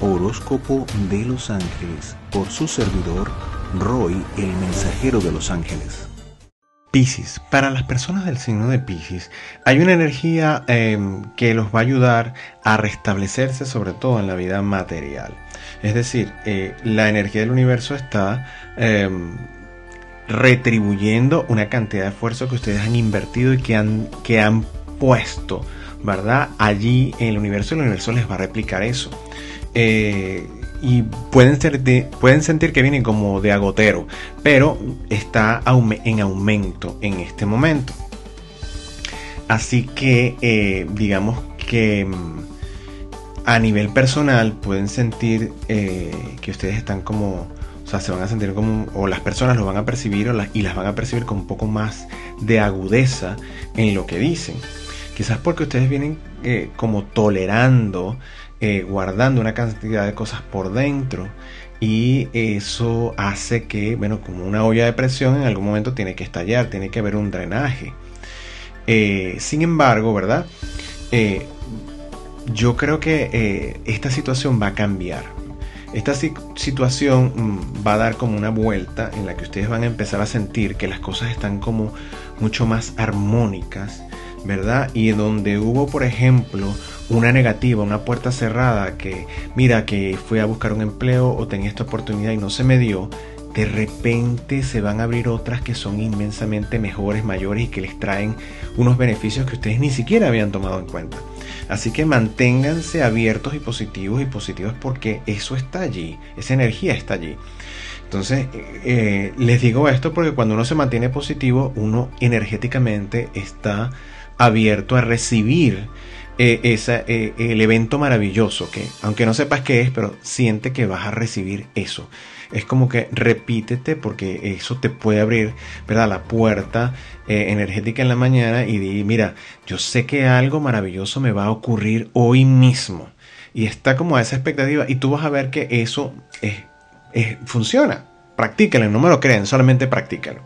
Horóscopo de los Ángeles por su servidor Roy, el mensajero de los ángeles. Piscis, para las personas del signo de Piscis hay una energía em, que los va a ayudar a restablecerse sobre todo en la vida material. Es decir, eh, la energía del universo está em, retribuyendo una cantidad de esfuerzo que ustedes han invertido y que han, que han puesto, ¿verdad? Allí en el universo, el universo les va a replicar eso. Eh, y pueden, ser pueden sentir que viene como de agotero, pero está en aumento en este momento. Así que eh, digamos que mm, a nivel personal pueden sentir eh, que ustedes están como, o sea, se van a sentir como, o las personas lo van a percibir y las van a percibir con un poco más de agudeza en lo que dicen. Quizás porque ustedes vienen como tolerando eh, guardando una cantidad de cosas por dentro y eso hace que, bueno, como una olla de presión en algún momento tiene que estallar, tiene que haber un drenaje. Eh, sin embargo, ¿verdad? Eh, yo creo que esta situación va a cambiar. Esta situación mm, va a dar como una vuelta en la que ustedes van a empezar a sentir que las cosas están como mucho más armónicas, ¿verdad? Y donde hubo, por ejemplo, una negativa, una puerta cerrada, que mira que fui a buscar un empleo o tenía esta oportunidad y no se me dio, de repente se van a abrir otras que son inmensamente mejores, mayores y que les traen unos beneficios que ustedes ni siquiera habían tomado en cuenta. Así que manténganse abiertos y positivos y positivos porque eso está allí, esa energía está allí. Entonces, eh, les digo esto porque cuando uno se mantiene positivo, uno energéticamente está abierto a recibir eh, eh, el evento maravilloso, que aunque no sepas qué es, pero siente que vas a recibir eso. Es como que repítete porque eso te puede abrir, ¿verdad? La puerta eh, energética en la mañana y di, mira, yo sé que algo maravilloso me va a ocurrir hoy mismo. Y está como a esa expectativa y tú vas a ver que eso es, funciona. Practícalo, no me lo creen, solamente practícalo.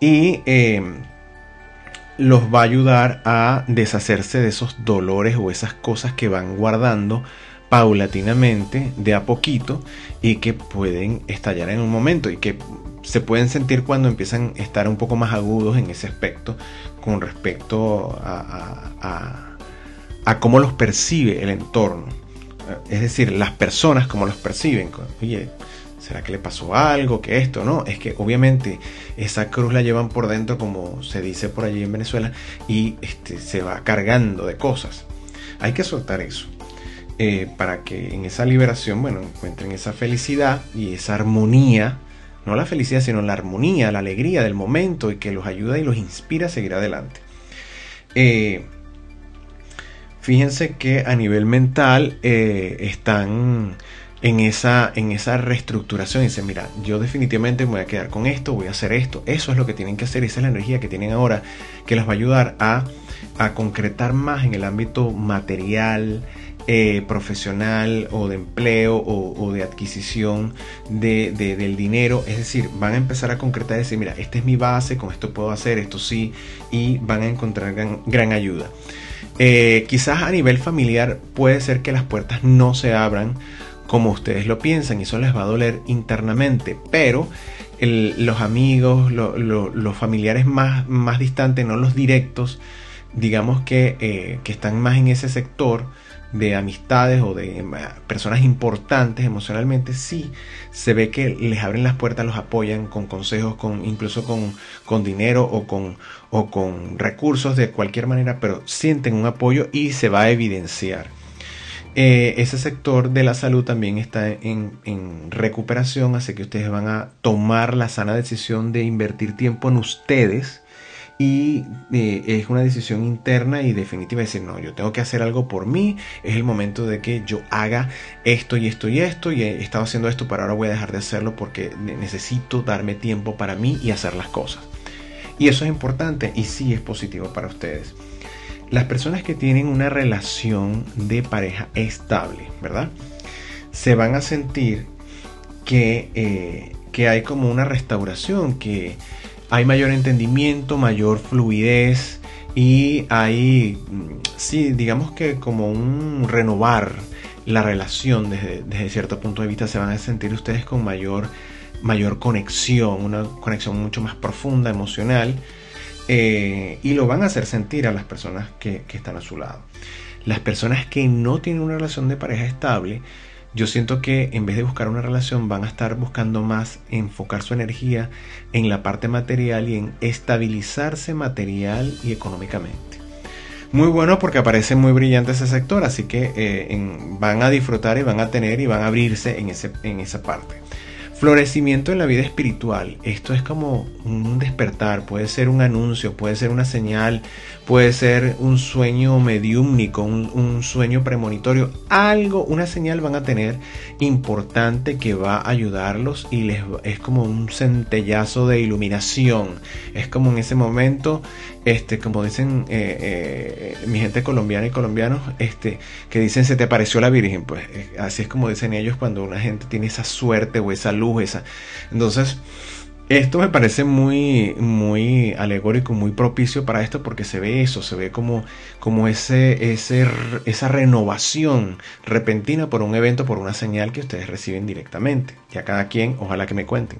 Y los va a ayudar a deshacerse de esos dolores o esas cosas que van guardando paulatinamente, de a poquito, y que pueden estallar en un momento y que se pueden sentir cuando empiezan a estar un poco más agudos en ese aspecto con respecto a, cómo los percibe el entorno. Es decir, las personas como los perciben. Oye, ¿Será que le pasó algo? ¿Que esto? No, es que obviamente esa cruz la llevan por dentro, como se dice por allí en Venezuela, y este, se va cargando de cosas. Hay que soltar eso. Eh, para que en esa liberación, bueno, encuentren esa felicidad y esa armonía, no la felicidad, sino la armonía, la alegría del momento y que los ayuda y los inspira a seguir adelante. Eh, fíjense que a nivel mental eh, están en esa, en esa reestructuración. Dicen, mira, yo definitivamente me voy a quedar con esto, voy a hacer esto. Eso es lo que tienen que hacer, esa es la energía que tienen ahora, que les va a ayudar a, concretar más en el ámbito material, eh, profesional o de empleo o, de adquisición de, del dinero. Es decir, van a empezar a concretar y decir, mira, esta es mi base, con esto puedo hacer, esto sí, y van a encontrar gran, ayuda. Eh, quizás a nivel familiar puede ser que las puertas no se abran como ustedes lo piensan y eso les va a doler internamente, pero los amigos, los familiares más, más distantes, no los directos, digamos que, eh, que están más en ese sector de amistades o de personas importantes emocionalmente, sí se ve que les abren las puertas, los apoyan con consejos, con, incluso con, con dinero o con, o con recursos de cualquier manera, pero sienten un apoyo y se va a evidenciar. Eh, ese sector de la salud también está en, recuperación, así que ustedes van a tomar la sana decisión de invertir tiempo en ustedes y eh, es una decisión interna y definitiva decir, no, yo tengo que hacer algo por mí, es el momento de que yo haga esto y esto y esto y he estado haciendo esto, pero ahora voy a dejar de hacerlo porque necesito darme tiempo para mí y hacer las cosas. Y eso es importante y sí es positivo para ustedes las personas que tienen una relación de pareja estable, ¿verdad? Se van a sentir que, eh, que hay como una restauración, que hay mayor entendimiento, mayor fluidez y hay, mm, sí, digamos que como un renovar la relación desde, desde, cierto punto de vista, se van a sentir ustedes con mayor, mayor conexión, una conexión mucho más profunda, emocional, eh, y lo van a hacer sentir a las personas que, están a su lado. Las personas que no tienen una relación de pareja estable, yo siento que en vez de buscar una relación van a estar buscando más enfocar su energía en la parte material y en estabilizarse material y económicamente. Muy bueno porque aparece muy brillante ese sector, así que eh, van a disfrutar y van a tener y van a abrirse en, ese, en esa parte. Florecimiento en la vida espiritual. Esto es como un despertar, puede ser un anuncio, puede ser una señal, puede ser un sueño mediúmnico, un, sueño premonitorio. Algo, una señal van a tener importante que va a ayudarlos y les es como un centellazo de iluminación. Es como en ese momento, este, como dicen eh, eh, mi gente colombiana y colombianos, este, que dicen se te apareció la Virgen. Pues eh, así es como dicen ellos cuando una gente tiene esa suerte o esa luz entonces, esto me parece muy, muy alegórico, muy propicio para esto porque se ve eso, se ve como, como ese, ese, esa renovación repentina por un evento, por una señal que ustedes reciben directamente. Y a cada quien, ojalá que me cuenten.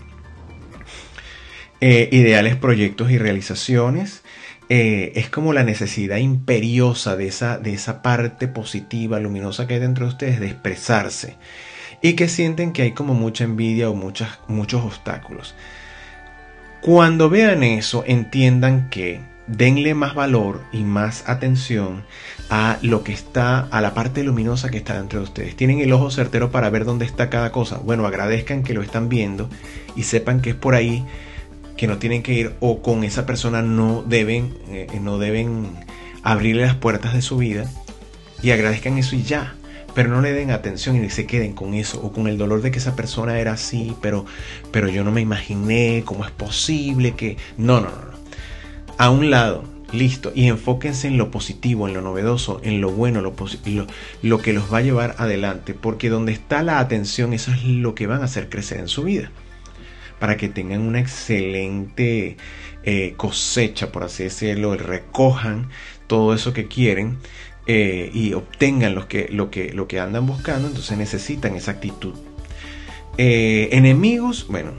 Eh, ideales, proyectos y realizaciones. Eh, es como la necesidad imperiosa de esa, de esa parte positiva, luminosa que hay dentro de ustedes de expresarse y que sienten que hay como mucha envidia o muchas, muchos obstáculos. Cuando vean eso, entiendan que denle más valor y más atención a lo que está, a la parte luminosa que está dentro de ustedes. Tienen el ojo certero para ver dónde está cada cosa. Bueno, agradezcan que lo están viendo y sepan que es por ahí que no tienen que ir o con esa persona no deben, eh, no deben abrirle las puertas de su vida y agradezcan eso y ya pero no le den atención y se queden con eso o con el dolor de que esa persona era así, pero, pero yo no me imaginé cómo es posible que... No, no, no, no. A un lado, listo, y enfóquense en lo positivo, en lo novedoso, en lo bueno, lo, lo, lo que los va a llevar adelante, porque donde está la atención, eso es lo que van a hacer crecer en su vida, para que tengan una excelente eh, cosecha, por así decirlo, recojan todo eso que quieren eh, y obtengan lo que, lo, que, lo que andan buscando, entonces necesitan esa actitud. Eh, enemigos, bueno,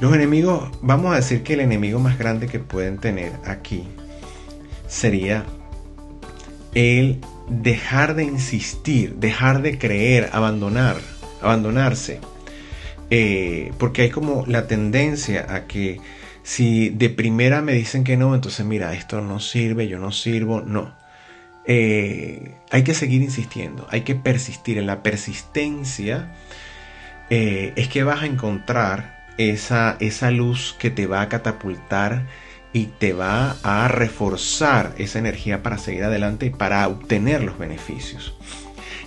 los enemigos, vamos a decir que el enemigo más grande que pueden tener aquí sería el dejar de insistir, dejar de creer, abandonar, abandonarse. Eh, porque hay como la tendencia a que si de primera me dicen que no, entonces mira, esto no sirve, yo no sirvo, no. Eh, hay que seguir insistiendo, hay que persistir. En la persistencia eh, es que vas a encontrar esa, esa luz que te va a catapultar y te va a reforzar esa energía para seguir adelante y para obtener los beneficios.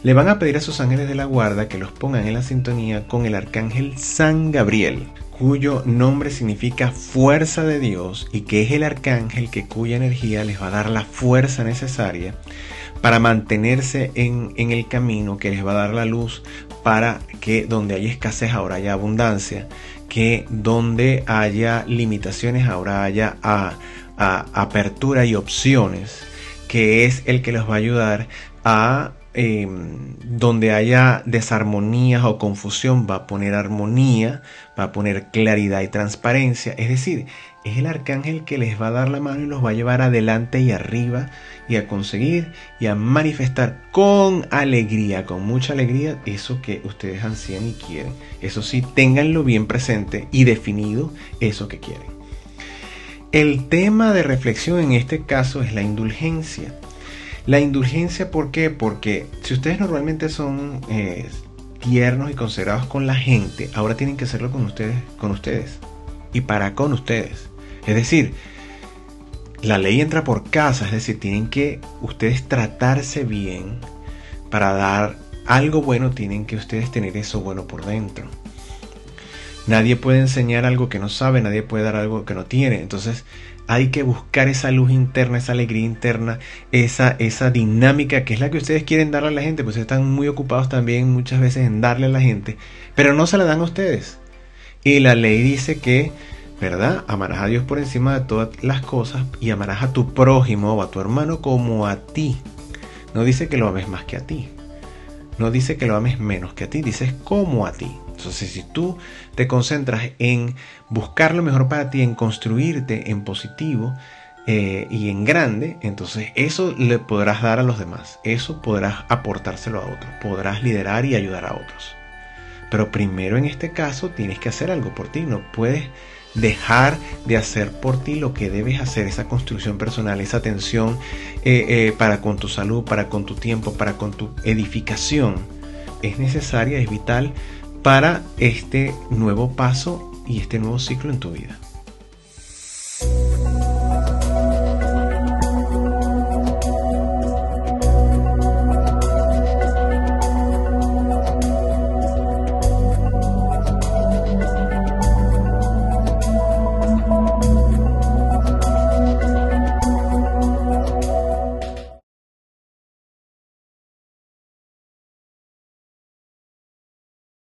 Le van a pedir a sus ángeles de la guarda que los pongan en la sintonía con el arcángel San Gabriel cuyo nombre significa fuerza de Dios y que es el arcángel que cuya energía les va a dar la fuerza necesaria para mantenerse en, el camino, que les va a dar la luz para que donde hay escasez ahora haya abundancia, que donde haya limitaciones ahora haya apertura y opciones, que es el que les va a ayudar a Em, donde haya desarmonías o confusión, va a poner armonía, va a poner claridad y transparencia. Es decir, es el arcángel que les va a dar la mano y los va a llevar adelante y arriba y a conseguir y a manifestar con alegría, con mucha alegría, eso que ustedes ansían y quieren. Eso sí, ténganlo bien presente y definido eso que quieren. El tema de reflexión en este caso es la indulgencia. La indulgencia, ¿por qué? Porque si ustedes normalmente son eh, tiernos y considerados con la gente, ahora tienen que hacerlo con ustedes, con ustedes y para con ustedes. Es decir, la ley entra por casa, es decir, tienen que ustedes tratarse bien para dar algo bueno, tienen que ustedes tener eso bueno por dentro. Nadie puede enseñar algo que no sabe, nadie puede dar algo que no tiene. Entonces, hay que buscar esa luz interna, esa alegría interna, esa, esa dinámica que es la que ustedes quieren darle a la gente, pues están muy ocupados también muchas veces en darle a la gente, pero no se la dan a ustedes. Y la ley dice que, ¿verdad? Amarás a Dios por encima de todas las cosas y amarás a tu prójimo o a tu hermano como a ti. No dice que lo ames más que a ti. No dice que lo ames menos que a ti, dices como a ti. Entonces, si tú te concentras en buscar lo mejor para ti, en construirte en positivo eh, y en grande, entonces eso le podrás dar a los demás. Eso podrás aportárselo a otros. Podrás liderar y ayudar a otros. Pero primero en este caso tienes que hacer algo por ti. No puedes dejar de hacer por ti lo que debes hacer, esa construcción personal, esa atención eh, eh, para con tu salud, para con tu tiempo, para con tu edificación. Es necesaria, es vital para este nuevo paso y este nuevo ciclo en tu vida.